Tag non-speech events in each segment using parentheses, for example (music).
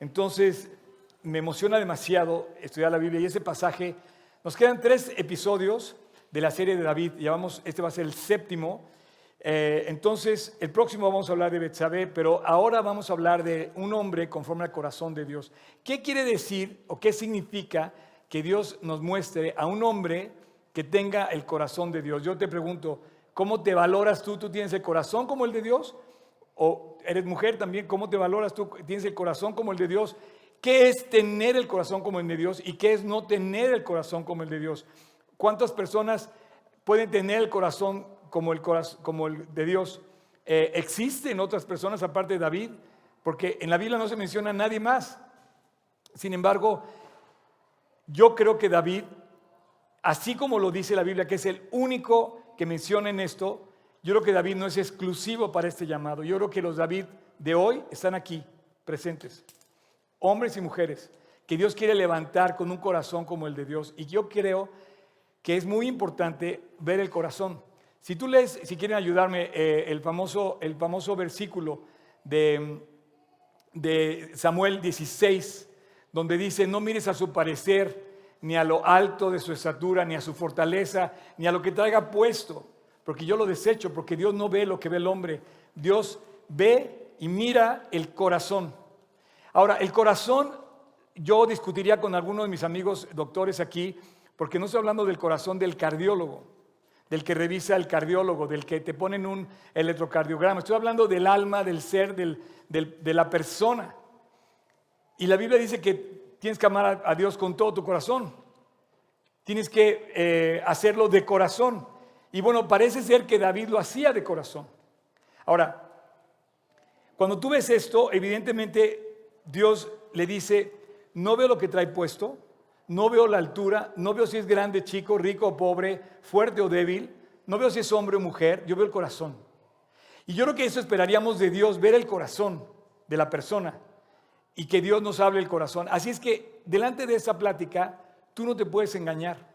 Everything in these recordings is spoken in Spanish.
Entonces, me emociona demasiado estudiar la Biblia y ese pasaje. Nos quedan tres episodios de la serie de David. Llevamos, este va a ser el séptimo. Eh, entonces, el próximo vamos a hablar de Betsabé, pero ahora vamos a hablar de un hombre conforme al corazón de Dios. ¿Qué quiere decir o qué significa que Dios nos muestre a un hombre que tenga el corazón de Dios? Yo te pregunto, ¿cómo te valoras tú? ¿Tú tienes el corazón como el de Dios? ¿O eres mujer también? ¿Cómo te valoras tú? ¿Tienes el corazón como el de Dios? ¿Qué es tener el corazón como el de Dios y qué es no tener el corazón como el de Dios? ¿Cuántas personas pueden tener el corazón como el, como el de Dios. Eh, ¿Existen otras personas aparte de David? Porque en la Biblia no se menciona a nadie más. Sin embargo, yo creo que David, así como lo dice la Biblia, que es el único que menciona en esto, yo creo que David no es exclusivo para este llamado. Yo creo que los David de hoy están aquí, presentes. Hombres y mujeres, que Dios quiere levantar con un corazón como el de Dios. Y yo creo que es muy importante ver el corazón. Si tú lees, si quieren ayudarme, eh, el, famoso, el famoso versículo de, de Samuel 16, donde dice, no mires a su parecer, ni a lo alto de su estatura, ni a su fortaleza, ni a lo que traiga puesto, porque yo lo desecho, porque Dios no ve lo que ve el hombre, Dios ve y mira el corazón. Ahora, el corazón, yo discutiría con algunos de mis amigos doctores aquí, porque no estoy hablando del corazón del cardiólogo, del que revisa el cardiólogo, del que te ponen un electrocardiograma. Estoy hablando del alma, del ser, de la persona. Y la Biblia dice que tienes que amar a, Dios con todo tu corazón. Tienes que eh, hacerlo de corazón. Y bueno, parece ser que David lo hacía de corazón. Ahora, cuando tú ves esto, evidentemente Dios le dice, no veo lo que trae puesto, no veo la altura, no veo si es grande, chico, rico o pobre, fuerte o débil, no veo si es hombre o mujer, yo veo el corazón. Y yo creo que eso esperaríamos de Dios, ver el corazón de la persona y que Dios nos hable el corazón. Así es que delante de esa plática, tú no te puedes engañar.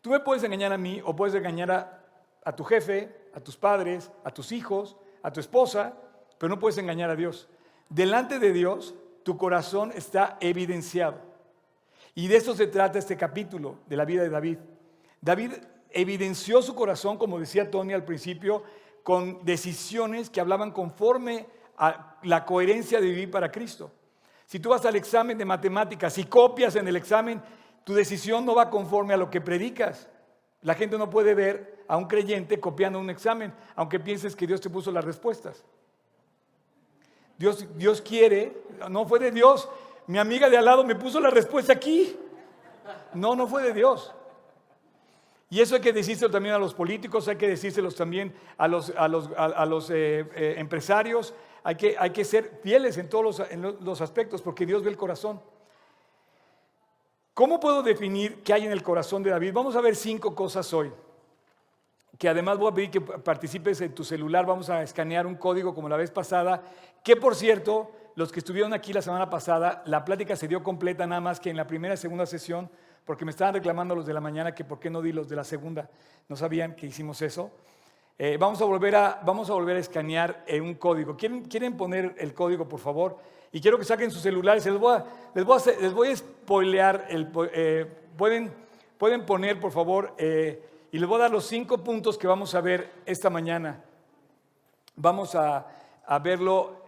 Tú me puedes engañar a mí o puedes engañar a, tu jefe, a tus padres, a tus hijos, a tu esposa, pero no puedes engañar a Dios. Delante de Dios, tu corazón está evidenciado. Y de eso se trata este capítulo de la vida de David. David evidenció su corazón, como decía Tony al principio, con decisiones que hablaban conforme a la coherencia de vivir para Cristo. Si tú vas al examen de matemáticas y copias en el examen, tu decisión no va conforme a lo que predicas. La gente no puede ver a un creyente copiando un examen, aunque pienses que Dios te puso las respuestas. Dios, Dios quiere, no fue de Dios, mi amiga de al lado me puso la respuesta aquí. No, no fue de Dios. Y eso hay que decírselo también a los políticos, hay que decírselo también a los, a los, a, los eh, eh, empresarios, hay que, hay que ser fieles en todos los, en los aspectos porque Dios ve el corazón. ¿Cómo puedo definir qué hay en el corazón de David? Vamos a ver cinco cosas hoy. Que además voy a pedir que participes en tu celular, vamos a escanear un código como la vez pasada, que por cierto, los que estuvieron aquí la semana pasada, la plática se dio completa nada más que en la primera y segunda sesión, porque me estaban reclamando los de la mañana que por qué no di los de la segunda. No sabían que hicimos eso. Eh, vamos, a volver a, vamos a volver a escanear eh, un código. ¿Quieren, ¿Quieren poner el código, por favor? Y quiero que saquen sus celulares. Les voy a, les voy a, les. El, eh, pueden, pueden poner, por favor, y les voy a dar los cinco puntos que vamos a ver esta mañana. Vamos a, a verlo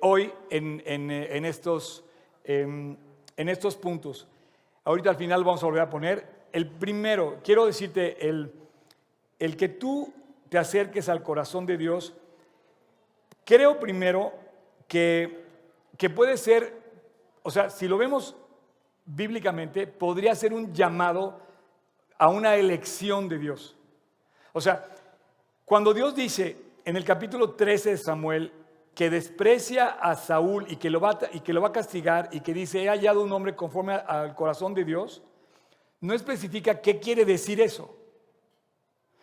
hoy en, eh, estos, em, en estos puntos. Ahorita al final vamos a volver a poner. El primero, quiero decirte, el, el que tú te acerques al corazón de Dios, creo primero que, que puede ser, o sea, si lo vemos bíblicamente, podría ser un llamado a una elección de Dios. O sea, cuando Dios dice, en el capítulo 13 de Samuel que desprecia a Saúl y que, lo va, y que lo va a castigar y que dice, he hallado un hombre conforme al corazón de Dios, no especifica qué quiere decir eso.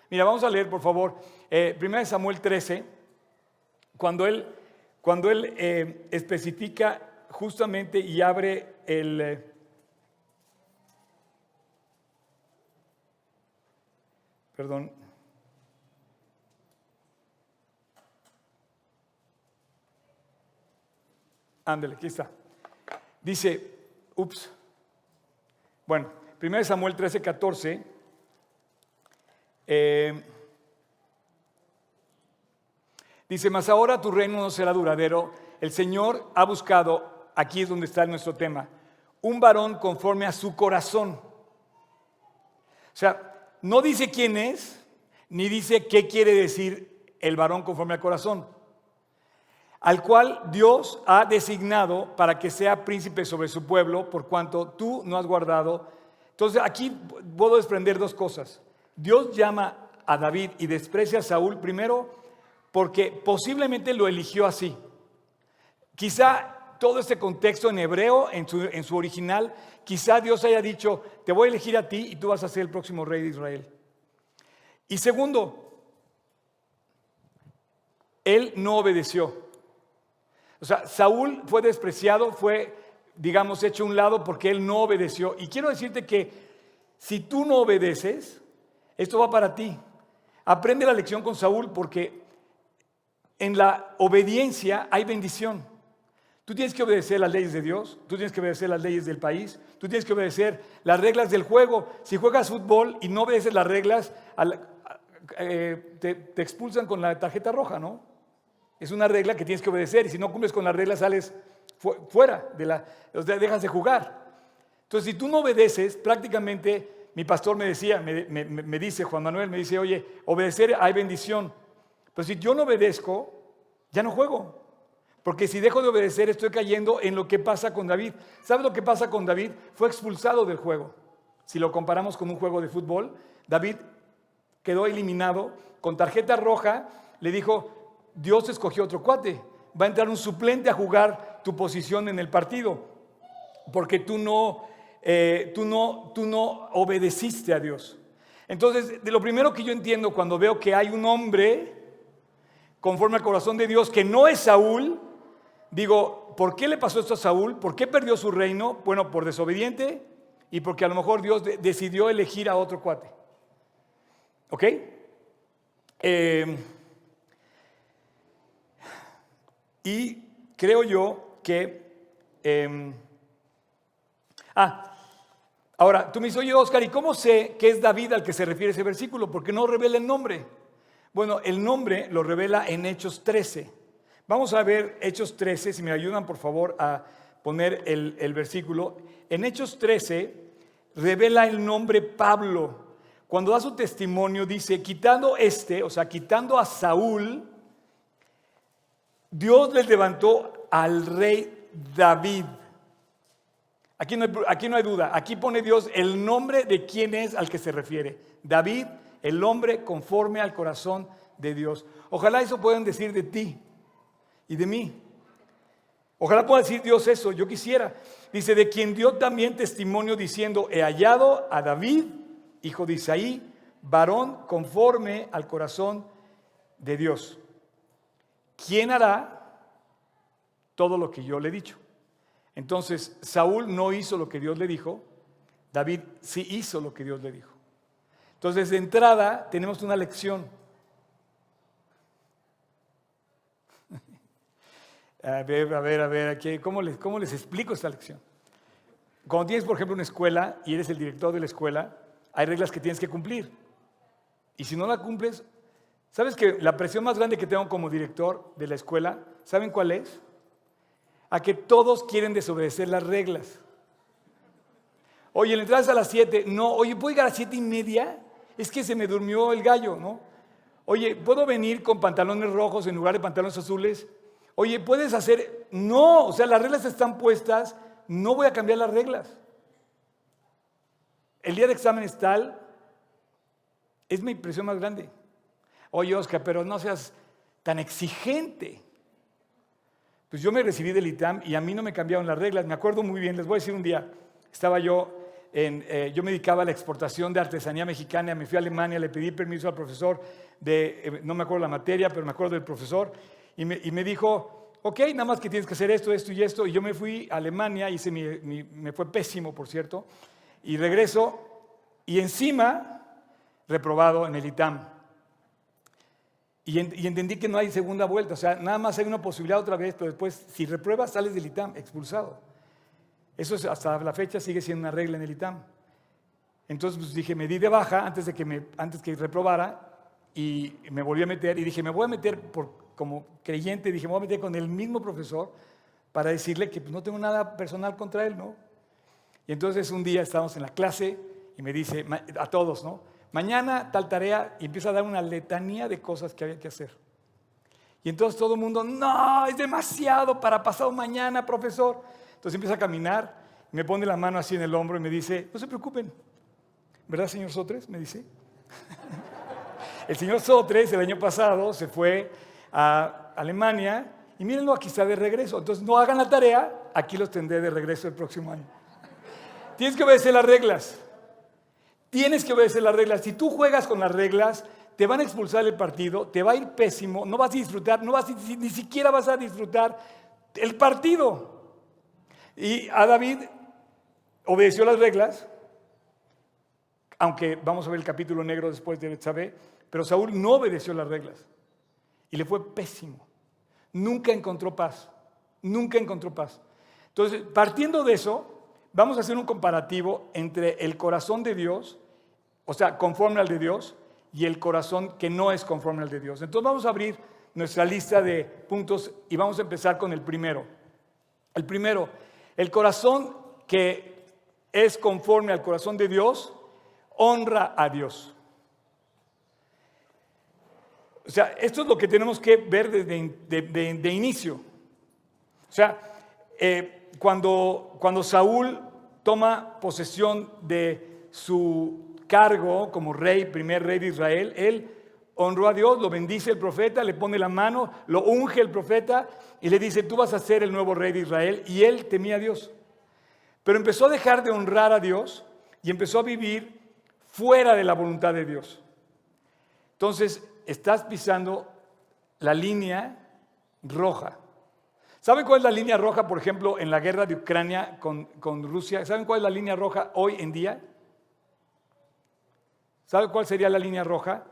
Mira, vamos a leer, por favor, eh, 1 Samuel 13, cuando él, cuando él eh, especifica justamente y abre el... Eh, perdón, Ándale, aquí está. Dice, ups, bueno, 1 Samuel 13, 14. Eh, dice, mas ahora tu reino no será duradero. El Señor ha buscado, aquí es donde está nuestro tema, un varón conforme a su corazón. O sea, no dice quién es, ni dice qué quiere decir el varón conforme al corazón, al cual Dios ha designado para que sea príncipe sobre su pueblo, por cuanto tú no has guardado. Entonces aquí puedo desprender dos cosas. Dios llama a David y desprecia a Saúl primero porque posiblemente lo eligió así. Quizá todo este contexto en hebreo, en su, en su original, quizá Dios haya dicho, te voy a elegir a ti y tú vas a ser el próximo rey de Israel. Y segundo, él no obedeció. O sea, Saúl fue despreciado, fue, digamos, hecho a un lado porque él no obedeció. Y quiero decirte que si tú no obedeces, esto va para ti. Aprende la lección con Saúl porque en la obediencia hay bendición. Tú tienes que obedecer las leyes de Dios, tú tienes que obedecer las leyes del país, tú tienes que obedecer las reglas del juego. Si juegas fútbol y no obedeces las reglas, eh, te, expulsan con la tarjeta roja, ¿no? Es una regla que tienes que obedecer y si no cumples con las reglas sales fuera, de la, dejas de jugar. Entonces, si tú no obedeces, prácticamente mi pastor me decía, me, dice, Juan Manuel, me dice, oye, obedecer hay bendición. Pero si yo no obedezco, ya no juego. Porque si dejo de obedecer, estoy cayendo en lo que pasa con David. ¿Sabes lo que pasa con David? Fue expulsado del juego. Si lo comparamos con un juego de fútbol, David quedó eliminado con tarjeta roja. Le dijo, Dios escogió otro cuate. Va a entrar un suplente a jugar tu posición en el partido. Porque tú no, eh, tú no, tú no obedeciste a Dios. Entonces, de lo primero que yo entiendo cuando veo que hay un hombre conforme al corazón de Dios que no es Saúl, digo, ¿por qué le pasó esto a Saúl? ¿Por qué perdió su reino? Bueno, por desobediente y porque a lo mejor Dios decidió elegir a otro cuate. ¿Ok? Em, y creo yo que... Em, ah, ahora, tú me dices, oye Oscar, ¿y cómo sé que es David al que se refiere ese versículo? Porque no revela el nombre. Bueno, el nombre lo revela en Hechos 13. Vamos a ver Hechos 13, si me ayudan por favor a poner el, versículo. En Hechos 13 revela el nombre Pablo. Cuando da su testimonio dice, quitando este, o sea, quitando a Saúl, Dios les levantó al rey David. Aquí no, hay, aquí no, hay, duda, aquí pone Dios el nombre de quién es al que se refiere. David, el hombre conforme al corazón de Dios. Ojalá eso puedan decir de ti y de mí. Ojalá pueda decir Dios eso, yo quisiera. Dice, de quien dio también testimonio diciendo, he hallado a David, hijo de Isaí, varón conforme al corazón de Dios. ¿Quién hará todo lo que yo le he dicho? Entonces, Saúl no hizo lo que Dios le dijo, David sí hizo lo que Dios le dijo. Entonces, de entrada, tenemos una lección. (laughs) A ver, a ver, a ver, ¿cómo, les, ¿cómo les explico esta lección? Cuando tienes, por ejemplo, una escuela y eres el director de la escuela, hay reglas que tienes que cumplir. Y si no la cumples, ¿sabes que la presión más grande que tengo como director de la escuela, ¿saben cuál es? A que todos quieren desobedecer las reglas. Oye, le entras a las 7, no, oye, ¿puedo llegar a las 7 y media? Es que se me durmió el gallo, ¿no? Oye, ¿puedo venir con pantalones rojos en lugar de pantalones azules? Oye, puedes hacer, no, o sea, las reglas están puestas, no voy a cambiar las reglas. El día de examen es tal, es mi impresión más grande. Oye, Oscar, pero no seas tan exigente. Pues yo me recibí del ITAM y a mí no me cambiaron las reglas. Me acuerdo muy bien, les voy a decir un día, estaba yo en, eh, yo me dedicaba a la exportación de artesanía mexicana, me fui a Alemania, le pedí permiso al profesor de, eh, no me acuerdo la materia, pero me acuerdo del profesor, y me, dijo, ok, nada más que tienes que hacer esto, esto y esto. Y yo me fui a Alemania, hice me fue pésimo, por cierto, y regreso y encima reprobado en el ITAM. Y, entendí que no hay segunda vuelta, o sea, nada más hay una posibilidad otra vez, pero después, si repruebas, sales del ITAM, expulsado. Eso es, hasta la fecha sigue siendo una regla en el ITAM. Entonces pues, dije, me di de baja antes de que, me, antes que reprobara y me volví a meter y dije, me voy a meter por, como creyente, dije, me voy a meter con el mismo profesor para decirle que pues, no tengo nada personal contra él, ¿no? Y entonces un día estábamos en la clase y me dice a todos, ¿no? Mañana tal tarea y empieza a dar una letanía de cosas que había que hacer. Y entonces todo el mundo, no, es demasiado para pasado mañana, profesor. Entonces empieza a caminar, me pone la mano así en el hombro y me dice, no se preocupen, ¿verdad, señor Sotres? Me dice. (laughs) el señor Sotres el año pasado se fue a Alemania y mírenlo, aquí está de regreso. Entonces no hagan la tarea, aquí los tendré de regreso el próximo año. Tienes que obedecer las reglas. Tienes que obedecer las reglas. Si tú juegas con las reglas, te van a expulsar el partido, te va a ir pésimo, no vas a disfrutar, no vas ni siquiera vas a disfrutar el partido. Y a David obedeció las reglas, aunque vamos a ver el capítulo negro después de Betsabé, pero Saúl no obedeció las reglas y le fue pésimo. Nunca encontró paz, nunca encontró paz. Entonces, partiendo de eso, vamos a hacer un comparativo entre el corazón de Dios, o sea, conforme al de Dios, y el corazón que no es conforme al de Dios. Entonces vamos a abrir nuestra lista de puntos y vamos a empezar con el primero. El primero, el corazón que es conforme al corazón de Dios, honra a Dios. O sea, esto es lo que tenemos que ver desde de, inicio. O sea, eh, cuando, cuando Saúl toma posesión de su cargo como rey, primer rey de Israel, él honró a Dios, lo bendice el profeta, le pone la mano, lo unge el profeta y le dice, tú vas a ser el nuevo rey de Israel. Y él temía a Dios. Pero empezó a dejar de honrar a Dios y empezó a vivir fuera de la voluntad de Dios. Entonces, estás pisando la línea roja. ¿Saben cuál es la línea roja, por ejemplo, en la guerra de Ucrania con, Rusia? ¿Saben cuál es la línea roja hoy en día? ¿Saben cuál sería la línea roja?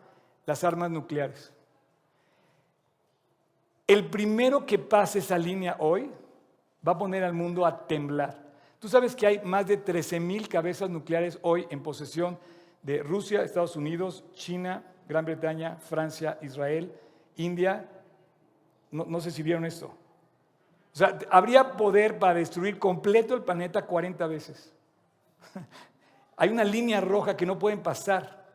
Las armas nucleares. El primero que pase esa línea hoy va a poner al mundo a temblar. Tú sabes que hay más de 13 mil cabezas nucleares hoy en posesión de Rusia, Estados Unidos, China, Gran Bretaña, Francia, Israel, India. No, no sé si vieron esto. O sea, habría poder para destruir completo el planeta 40 veces. (laughs) Hay una línea roja que no pueden pasar.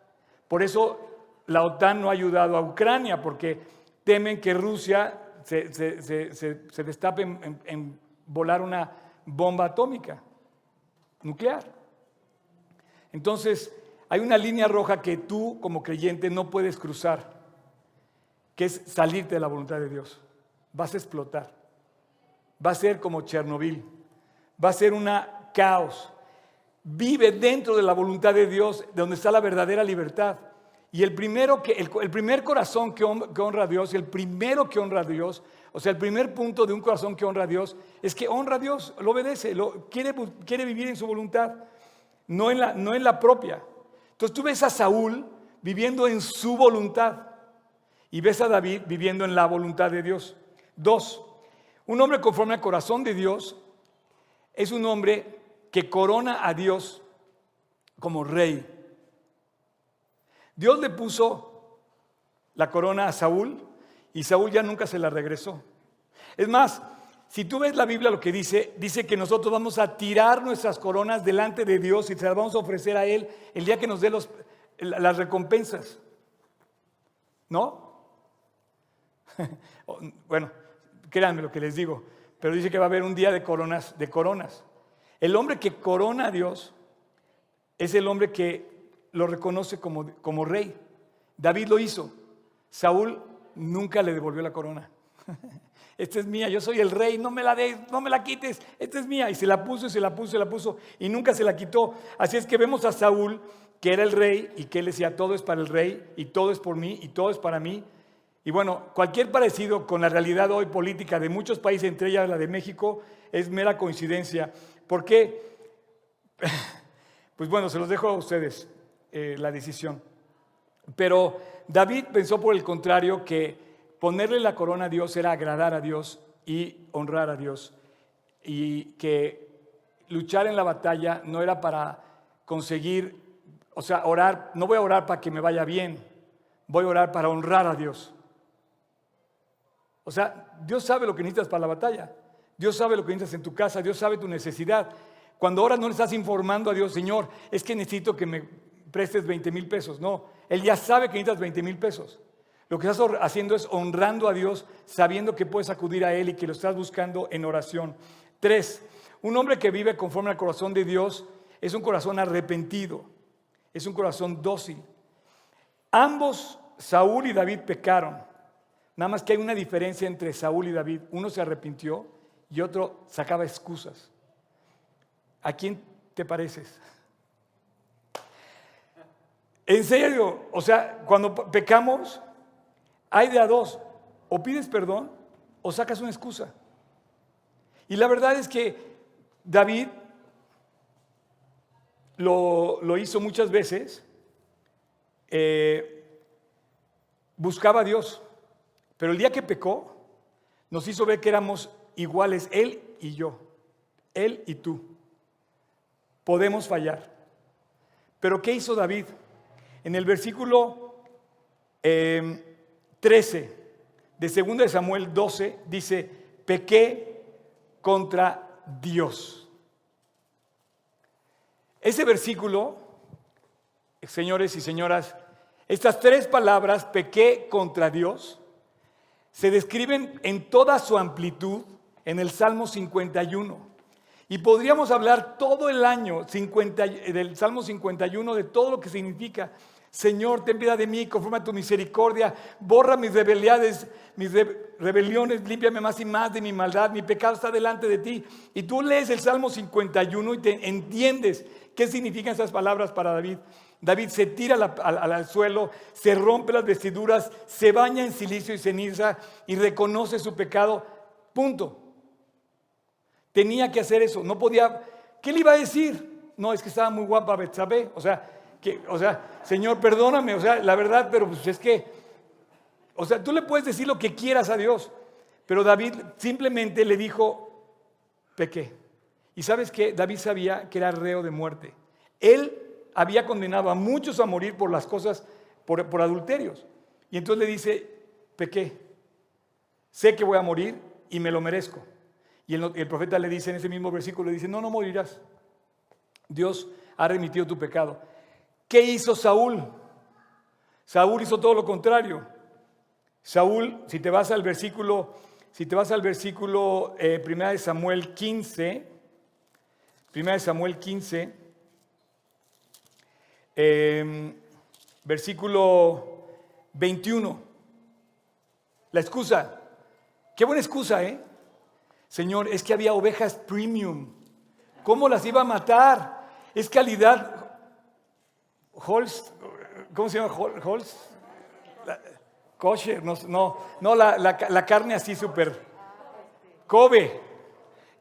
Por eso la OTAN no ha ayudado a Ucrania, porque temen que Rusia se, destape en, en volar una bomba atómica nuclear. Entonces, hay una línea roja que tú como creyente no puedes cruzar, que es salirte de la voluntad de Dios. Vas a explotar va a ser como Chernobyl, va a ser una caos. Vive dentro de la voluntad de Dios, de donde está la verdadera libertad. Y el, primero que, el, primer corazón que honra a Dios, el primero que honra a Dios, o sea, el primer punto de un corazón que honra a Dios es que honra a Dios, lo obedece, lo, quiere, quiere vivir en su voluntad, no en, la, no en la propia. Entonces tú ves a Saúl viviendo en su voluntad y ves a David viviendo en la voluntad de Dios. Dos, un hombre conforme al corazón de Dios es un hombre que corona a Dios como rey. Dios le puso la corona a Saúl y Saúl ya nunca se la regresó. Es más, si tú ves la Biblia lo que dice, dice que nosotros vamos a tirar nuestras coronas delante de Dios y se las vamos a ofrecer a Él el día que nos dé las recompensas. ¿No? (laughs) bueno, Créanme lo que les digo. Pero dice que va a haber un día de coronas, de coronas. El hombre que corona a Dios es el hombre que lo reconoce como, como rey. David lo hizo. Saúl nunca le devolvió la corona. (laughs) Esta es mía, yo soy el rey, no me la des, no me la quites, esta es mía. Y se la puso, y se la puso, y se la puso, y nunca se la quitó. Así es que vemos a Saúl, que era el rey, y que él decía, todo es para el rey, y todo es por mí, y todo es para mí. Y bueno, cualquier parecido con la realidad hoy política de muchos países, entre ellas la de México, es mera coincidencia. ¿Por qué? (laughs) Pues bueno, se los dejo a ustedes eh, la decisión. Pero David pensó por el contrario que ponerle la corona a Dios era agradar a Dios y honrar a Dios. Y que luchar en la batalla no era para conseguir, o sea, orar, no voy a orar para que me vaya bien, voy a orar para honrar a Dios. O sea, Dios sabe lo que necesitas para la batalla. Dios sabe lo que necesitas en tu casa, Dios sabe tu necesidad. Cuando ahora no le estás informando a Dios, Señor, es que necesito que me prestes 20 mil pesos. No, Él ya sabe que necesitas 20 mil pesos. Lo que estás haciendo es honrando a Dios, sabiendo que puedes acudir a Él y que lo estás buscando en oración. Tres, un hombre que vive conforme al corazón de Dios es un corazón arrepentido, es un corazón dócil. Ambos, Saúl y David, pecaron. Nada más que hay una diferencia entre Saúl y David. Uno se arrepintió y otro sacaba excusas. ¿A quién te pareces? En serio, o sea, cuando pecamos, hay de a dos, o pides perdón o sacas una excusa. Y la verdad es que David lo, hizo muchas veces, eh, buscaba a Dios, pero el día que pecó, nos hizo ver que éramos iguales, él y yo, él y tú. Podemos fallar. Pero ¿qué hizo David? En el versículo 13 em, de 2 de Samuel 12 dice, pequé contra Dios. Ese versículo, señores y señoras, estas tres palabras, pequé contra Dios, se describen en toda su amplitud en el Salmo 51. Y podríamos hablar todo el año 50, del Salmo 51 de todo lo que significa. Señor, ten piedad de mí, conforme a tu misericordia, borra mis rebeliones, mis rebeliones, límpiame más y más de mi maldad, mi pecado está delante de ti. Y tú lees el Salmo 51 y te entiendes qué significan esas palabras para David. David se tira al suelo, se rompe las vestiduras, se baña en silicio y ceniza y reconoce su pecado. Punto. Tenía que hacer eso, no podía. ¿Qué le iba a decir? No, es que estaba muy guapa Betsabé. O sea, que, o sea, Señor, perdóname. O sea, la verdad, pero pues es que, o sea, tú le puedes decir lo que quieras a Dios. Pero David simplemente le dijo, pequé. Y sabes que David sabía que era reo de muerte. Él había condenado a muchos a morir por las cosas, por, por adulterios. Y entonces le dice, pequé. Sé que voy a morir y me lo merezco. Y el, profeta le dice en ese mismo versículo, le dice, no, no morirás. Dios ha remitido tu pecado. ¿Qué hizo Saúl? Saúl hizo todo lo contrario. Saúl, si te vas al versículo, si te vas al versículo eh, de Samuel 15, 1 de Samuel 15, em, versículo 21. La excusa. Qué buena excusa, ¿eh? Señor, es que había ovejas premium. ¿Cómo las iba a matar? Es calidad. Holst, ¿cómo se llama? Holst. Kosher, no, no, no la, carne así súper. Kobe.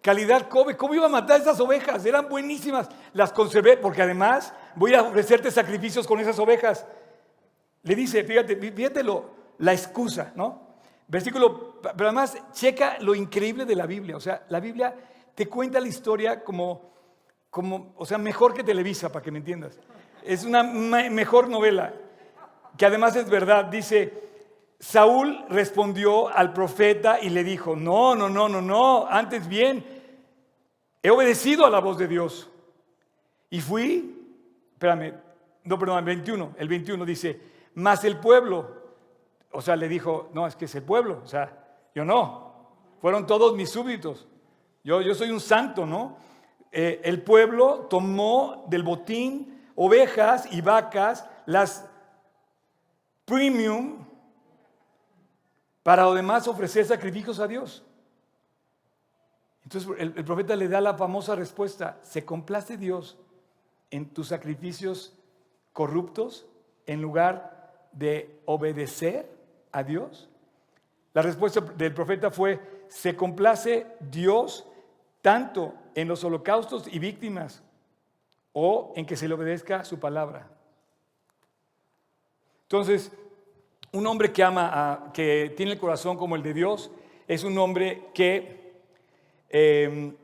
Calidad Kobe. ¿Cómo iba a matar esas ovejas? Eran buenísimas. Las conservé porque además voy a ofrecerte sacrificios con esas ovejas. Le dice, fíjate, fíjate la excusa, ¿no? Versículo, pero además checa lo increíble de la Biblia. O sea, la Biblia te cuenta la historia como, como o sea, mejor que Televisa, para que me entiendas. Es una mejor novela, que además es verdad. Dice, Saúl respondió al profeta y le dijo, no, no, no, no, no, antes bien, he obedecido a la voz de Dios. Y fui, espérame, no, perdón, el 21, el 21 dice, mas el pueblo o sea, le dijo, no, es que es el pueblo, o sea, yo no, fueron todos mis súbditos, yo, yo soy un santo, ¿no? Eh, el pueblo tomó del botín ovejas y vacas, las premium, para además ofrecer sacrificios a Dios. Entonces el, el, profeta le da la famosa respuesta, ¿se complace Dios en tus sacrificios corruptos en lugar de obedecer? a Dios? La respuesta del profeta fue, se complace Dios tanto en los holocaustos y víctimas o en que se le obedezca su palabra. Entonces, un hombre que ama, que tiene el corazón como el de Dios, es un hombre que em,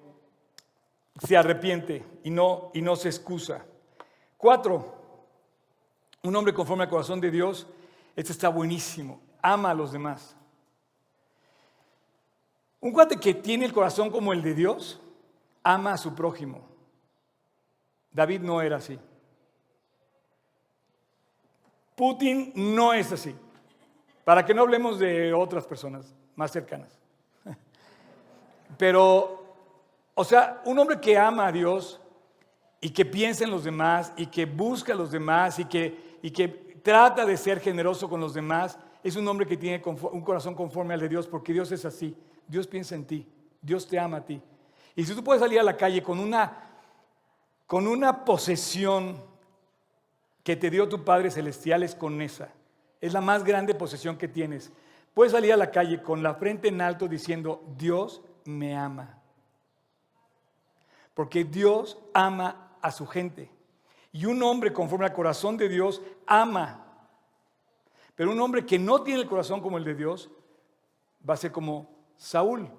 se arrepiente y no, y no se excusa. Cuatro, un hombre conforme al corazón de Dios, este está buenísimo, ama a los demás. Un cuate que tiene el corazón como el de Dios, ama a su prójimo. David no era así. Putin no es así. Para que no hablemos de otras personas más cercanas. (laughs) Pero, o sea, un hombre que ama a Dios y que piensa en los demás y que busca a los demás y que, y que trata de ser generoso con los demás, es un hombre que tiene un corazón conforme al de Dios, porque Dios es así. Dios piensa en ti, Dios te ama a ti. Y si tú puedes salir a la calle con una, con una posesión que te dio tu Padre Celestial, es con esa. Es la más grande posesión que tienes. Puedes salir a la calle con la frente en alto diciendo, Dios me ama. Porque Dios ama a su gente. Y un hombre conforme al corazón de Dios ama. Pero un hombre que no tiene el corazón como el de Dios va a ser como Saúl.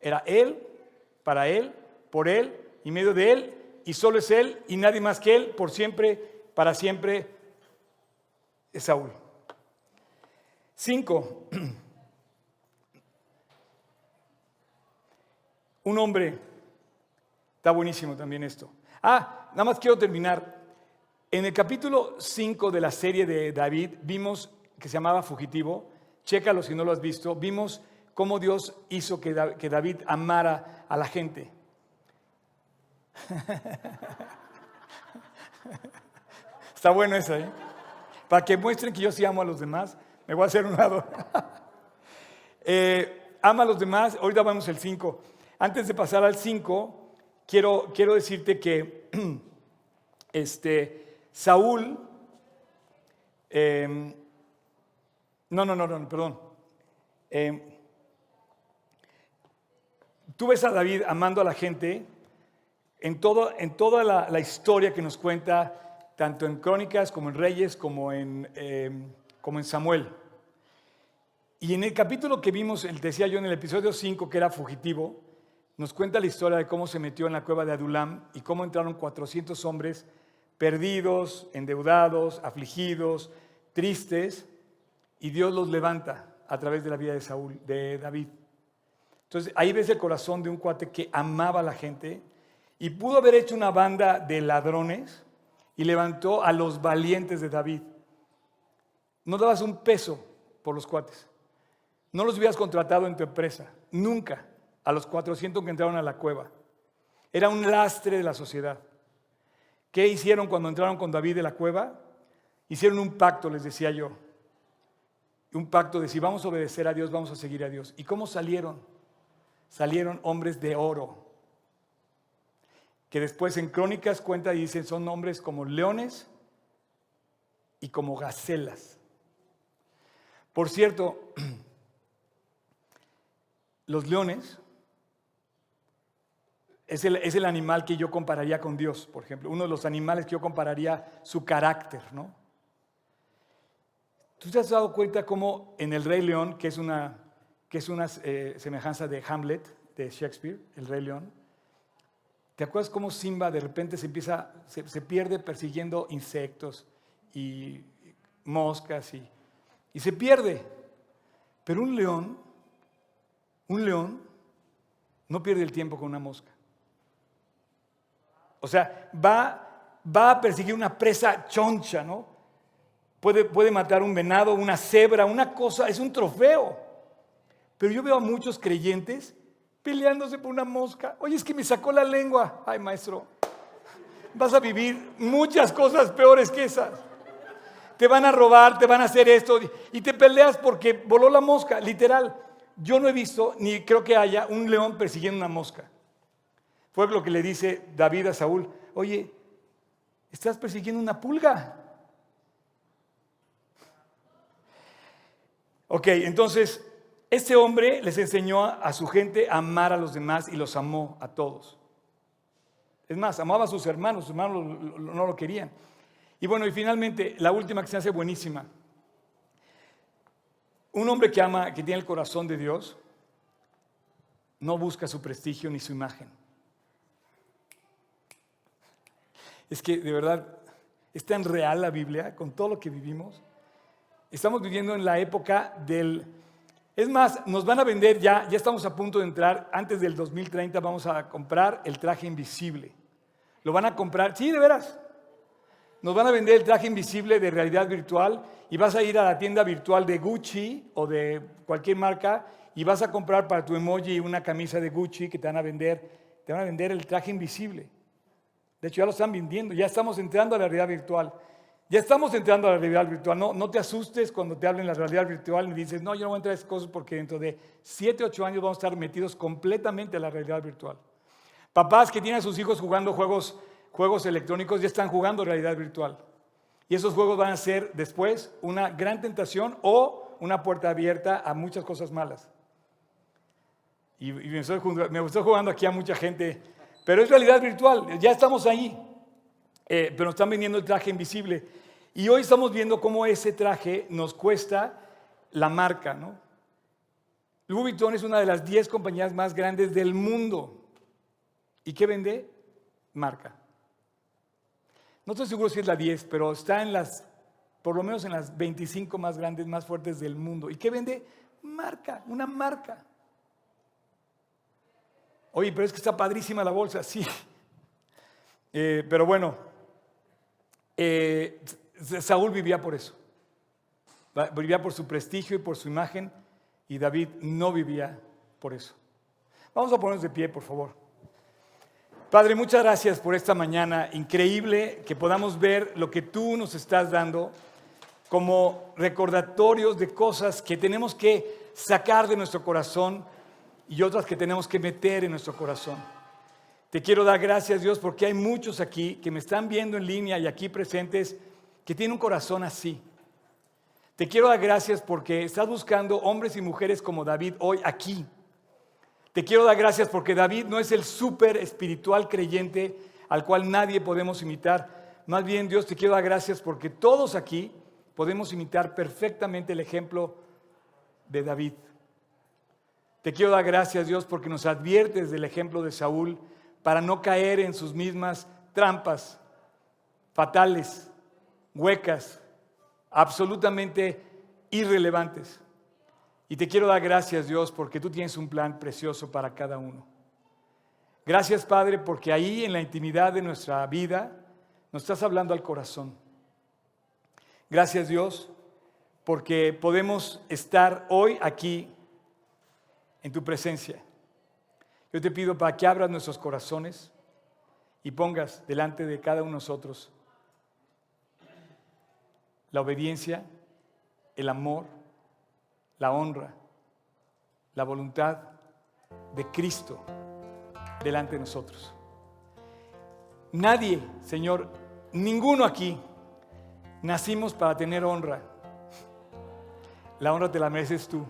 Era él, para él, por él y medio de él, y solo es él y nadie más que él, por siempre, para siempre, es Saúl. Cinco. (clears throat) Un hombre, está buenísimo también esto. Ah, nada más quiero terminar. En el capítulo 5 de la serie de David vimos que se llamaba Fugitivo. Chécalo si no lo has visto. Vimos cómo Dios hizo que David amara a la gente. (laughs) Está bueno eso, ¿eh? Para que muestren que yo sí amo a los demás, me voy a hacer un lado. (laughs) Eh, ama a los demás, ahorita vamos al 5. Antes de pasar al 5, quiero, quiero decirte que (clears throat) este, Saúl, em, no, no, no, no, perdón. Em, tú ves a David amando a la gente en, todo, en toda la, historia que nos cuenta, tanto en Crónicas como en Reyes, como en, em, como en Samuel. Y en el capítulo que vimos, decía yo en el episodio 5, que era fugitivo, nos cuenta la historia de cómo se metió en la cueva de Adulam y cómo entraron 400 hombres perdidos, endeudados, afligidos, tristes, y Dios los levanta a través de la vida de Saúl, de David. Entonces ahí ves el corazón de un cuate que amaba a la gente y pudo haber hecho una banda de ladrones y levantó a los valientes de David. No dabas un peso por los cuates. No los hubieras contratado en tu empresa, nunca, a los 400 que entraron a la cueva. Era un lastre de la sociedad. ¿Qué hicieron cuando entraron con David de la cueva? Hicieron un pacto, les decía yo. Un pacto de si vamos a obedecer a Dios, vamos a seguir a Dios. ¿Y cómo salieron? Salieron hombres de oro. Que después en Crónicas cuenta y dicen son hombres como leones y como gacelas. Por cierto, (clears throat) los leones es el, animal que yo compararía con Dios, por ejemplo. Uno de los animales que yo compararía su carácter, ¿no? ¿Tú te has dado cuenta cómo en El Rey León, que es una, que es una eh, semejanza de Hamlet, de Shakespeare, El Rey León, ¿te acuerdas cómo Simba de repente se empieza, se, pierde persiguiendo insectos y moscas y se pierde? Pero un león, un león, no pierde el tiempo con una mosca. O sea, va, va a perseguir una presa choncha, ¿no? Puede, puede matar un venado, una cebra, una cosa, es un trofeo. Pero yo veo a muchos creyentes peleándose por una mosca. Oye, es que me sacó la lengua. Ay, maestro, vas a vivir muchas cosas peores que esas. Te van a robar, te van a hacer esto y te peleas porque voló la mosca, literal. Yo no he visto, ni creo que haya, un león persiguiendo una mosca. Fue lo que le dice David a Saúl, oye, estás persiguiendo una pulga. Ok, entonces, este hombre les enseñó a su gente a amar a los demás y los amó a todos. Es más, amaba a sus hermanos, sus hermanos no lo querían. Y bueno, y finalmente, la última que se hace buenísima. Un hombre que ama, que tiene el corazón de Dios, no busca su prestigio ni su imagen. Es que de verdad es tan real la Biblia con todo lo que vivimos. Estamos viviendo en la época del... Es más, nos van a vender ya, ya estamos a punto de entrar, antes del 2030 vamos a comprar el traje invisible. Lo van a comprar, sí, de veras. Nos van a vender el traje invisible de realidad virtual y vas a ir a la tienda virtual de Gucci o de cualquier marca y vas a comprar para tu emoji una camisa de Gucci que te van a vender, te van a vender el traje invisible. De hecho, ya lo están vendiendo, ya estamos entrando a la realidad virtual. Ya estamos entrando a la realidad virtual. No, no te asustes cuando te hablen de la realidad virtual y dices, no, yo no voy a entrar a esas cosas porque dentro de 7, 8 años vamos a estar metidos completamente a la realidad virtual. Papás que tienen a sus hijos jugando juegos, juegos electrónicos ya están jugando realidad virtual. Y esos juegos van a ser después una gran tentación o una puerta abierta a muchas cosas malas. Y, me, estoy, me, estoy, jugando aquí a mucha gente, pero es realidad virtual, ya estamos ahí. Eh, pero nos están vendiendo el traje invisible. Y hoy estamos viendo cómo ese traje nos cuesta la marca, ¿no? Louis Vuitton es una de las 10 compañías más grandes del mundo. ¿Y qué vende? Marca. No estoy seguro si es la 10, pero está en las, por lo menos en las 25 más grandes, más fuertes del mundo. ¿Y qué vende? Marca, una marca. Oye, pero es que está padrísima la bolsa, sí. (laughs) Eh, pero bueno, eh, Saúl vivía por eso. Vivía por su prestigio y por su imagen y David no vivía por eso. Vamos a ponernos de pie, por favor. Padre, muchas gracias por esta mañana increíble que podamos ver lo que tú nos estás dando como recordatorios de cosas que tenemos que sacar de nuestro corazón y otras que tenemos que meter en nuestro corazón. Te quiero dar gracias, Dios, porque hay muchos aquí que me están viendo en línea y aquí presentes que tiene un corazón así. Te quiero dar gracias porque estás buscando hombres y mujeres como David hoy aquí. Te quiero dar gracias porque David no es el súper espiritual creyente al cual nadie podemos imitar. Más bien, Dios, te quiero dar gracias porque todos aquí podemos imitar perfectamente el ejemplo de David. Te quiero dar gracias, Dios, porque nos adviertes del ejemplo de Saúl para no caer en sus mismas trampas fatales huecas, absolutamente irrelevantes. Y te quiero dar gracias, Dios, porque tú tienes un plan precioso para cada uno. Gracias, Padre, porque ahí en la intimidad de nuestra vida nos estás hablando al corazón. Gracias, Dios, porque podemos estar hoy aquí en tu presencia. Yo te pido para que abras nuestros corazones y pongas delante de cada uno de nosotros la obediencia, el amor, la honra, la voluntad de Cristo delante de nosotros. Nadie, Señor, ninguno aquí nacimos para tener honra. La honra te la mereces tú.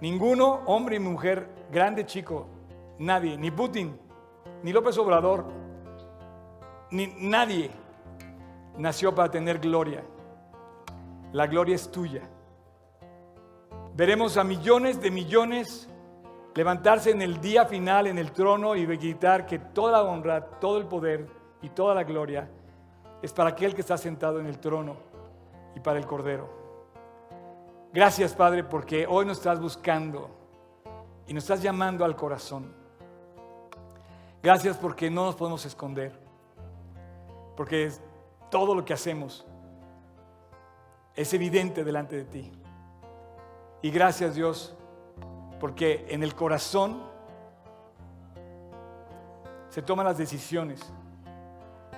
Ninguno, hombre y mujer, grande, chico, nadie, ni Putin, ni López Obrador, ni nadie nació para tener gloria. La gloria es tuya. Veremos a millones de millones levantarse en el día final en el trono y gritar que toda la honra, todo el poder y toda la gloria es para aquel que está sentado en el trono y para el Cordero. Gracias Padre porque hoy nos estás buscando y nos estás llamando al corazón. Gracias porque no nos podemos esconder, porque todo lo que hacemos es evidente delante de ti. Y gracias Dios, porque en el corazón se toman las decisiones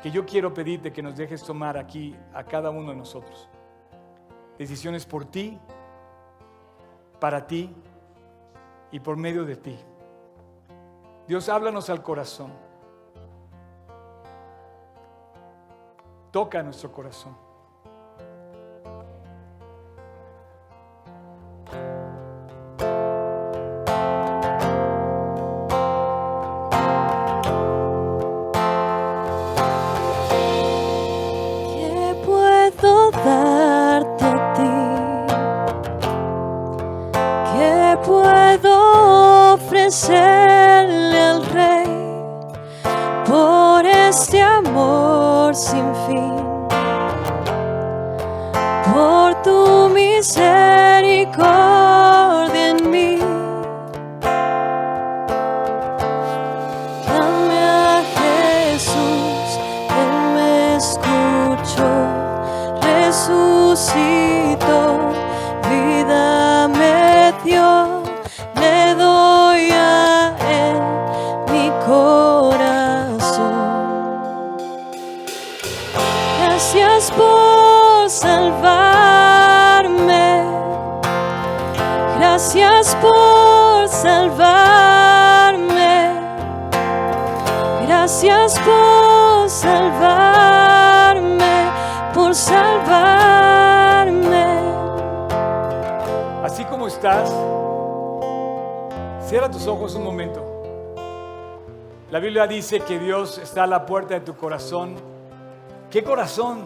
que yo quiero pedirte que nos dejes tomar aquí a cada uno de nosotros. Decisiones por ti, para ti y por medio de ti. Dios, háblanos al corazón. toca nuestro corazón. Ofrecerle al rey por este amor sin fin. Por tu misericordia cierra tus ojos un momento. La Biblia dice que Dios está a la puerta de tu corazón. ¿Qué corazón?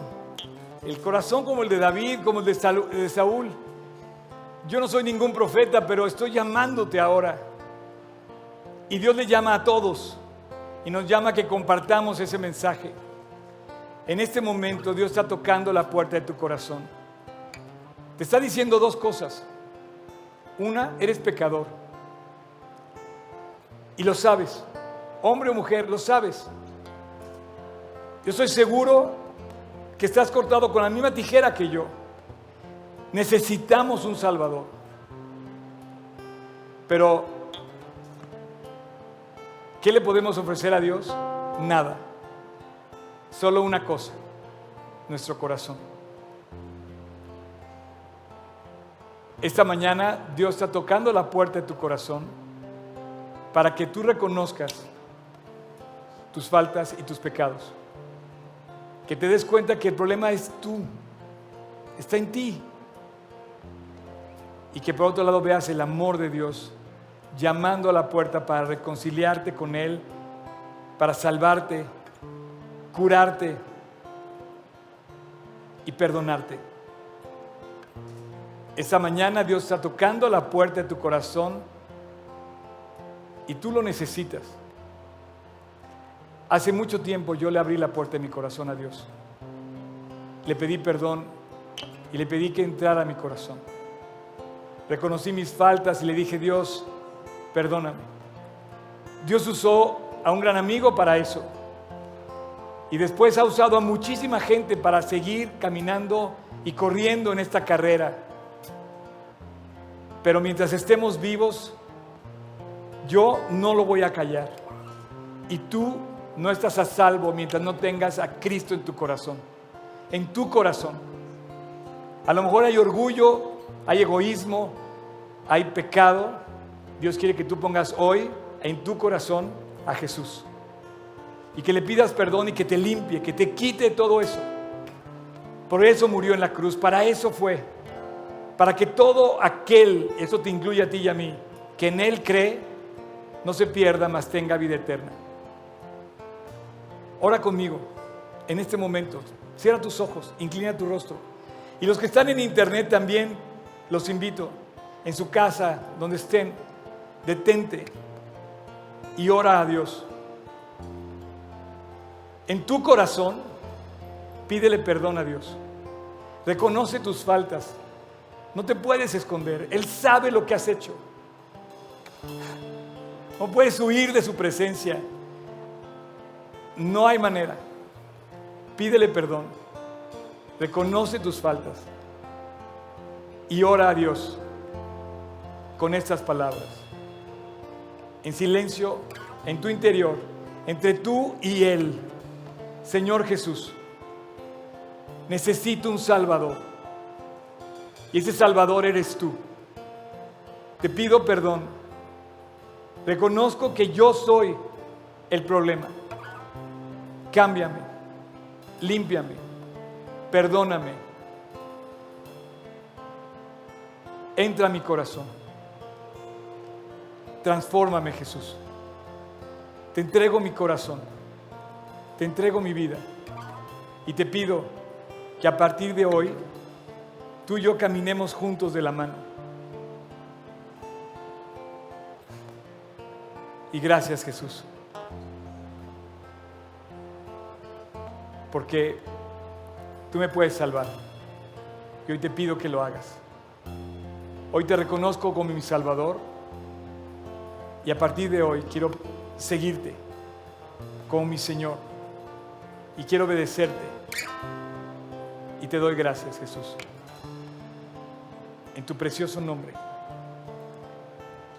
El corazón como el de David, como el de Saúl. Yo no soy ningún profeta, pero estoy llamándote ahora. Y Dios le llama a todos y nos llama a que compartamos ese mensaje. En este momento Dios está tocando la puerta de tu corazón. Te está diciendo dos cosas. Una, eres pecador. Y lo sabes. Hombre o mujer, lo sabes. Yo estoy seguro que estás cortado con la misma tijera que yo. Necesitamos un Salvador. Pero, ¿qué le podemos ofrecer a Dios? Nada. Solo una cosa, nuestro corazón. Esta mañana Dios está tocando la puerta de tu corazón para que tú reconozcas tus faltas y tus pecados. Que te des cuenta que el problema es tú, está en ti. Y que por otro lado veas el amor de Dios llamando a la puerta para reconciliarte con Él, para salvarte, curarte y perdonarte. Esta mañana Dios está tocando la puerta de tu corazón y tú lo necesitas. Hace mucho tiempo yo le abrí la puerta de mi corazón a Dios. Le pedí perdón y le pedí que entrara a mi corazón. Reconocí mis faltas y le dije, Dios, perdóname. Dios usó a un gran amigo para eso. Y después ha usado a muchísima gente para seguir caminando y corriendo en esta carrera. Pero mientras estemos vivos, yo no lo voy a callar. Y tú no estás a salvo mientras no tengas a Cristo en tu corazón. En tu corazón. A lo mejor hay orgullo, hay egoísmo, hay pecado. Dios quiere que tú pongas hoy en tu corazón a Jesús. Y que le pidas perdón y que te limpie, que te quite todo eso. Por eso murió en la cruz, para eso fue. Para que todo aquel, eso te incluye a ti y a mí, que en Él cree, no se pierda, mas tenga vida eterna. Ora conmigo en este momento. Cierra tus ojos, inclina tu rostro. Y los que están en internet también, los invito, en su casa, donde estén, detente y ora a Dios. En tu corazón, pídele perdón a Dios. Reconoce tus faltas. No te puedes esconder. Él sabe lo que has hecho. No puedes huir de su presencia. No hay manera. Pídele perdón. Reconoce tus faltas. Y ora a Dios con estas palabras. En silencio, en tu interior, entre tú y Él. Señor Jesús, necesito un Salvador. Y ese Salvador eres tú. Te pido perdón. Reconozco que yo soy el problema. Cámbiame, límpiame, perdóname. Entra a mi corazón. Transfórmame, Jesús. Te entrego mi corazón. Te entrego mi vida. Y te pido que a partir de hoy tú y yo caminemos juntos de la mano. Y gracias, Jesús. porque tú me puedes salvar. Y hoy te pido que lo hagas. Hoy te reconozco como mi Salvador y a partir de hoy quiero seguirte como mi Señor y quiero obedecerte. Y te doy gracias, Jesús. En tu precioso nombre.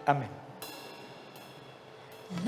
Amén.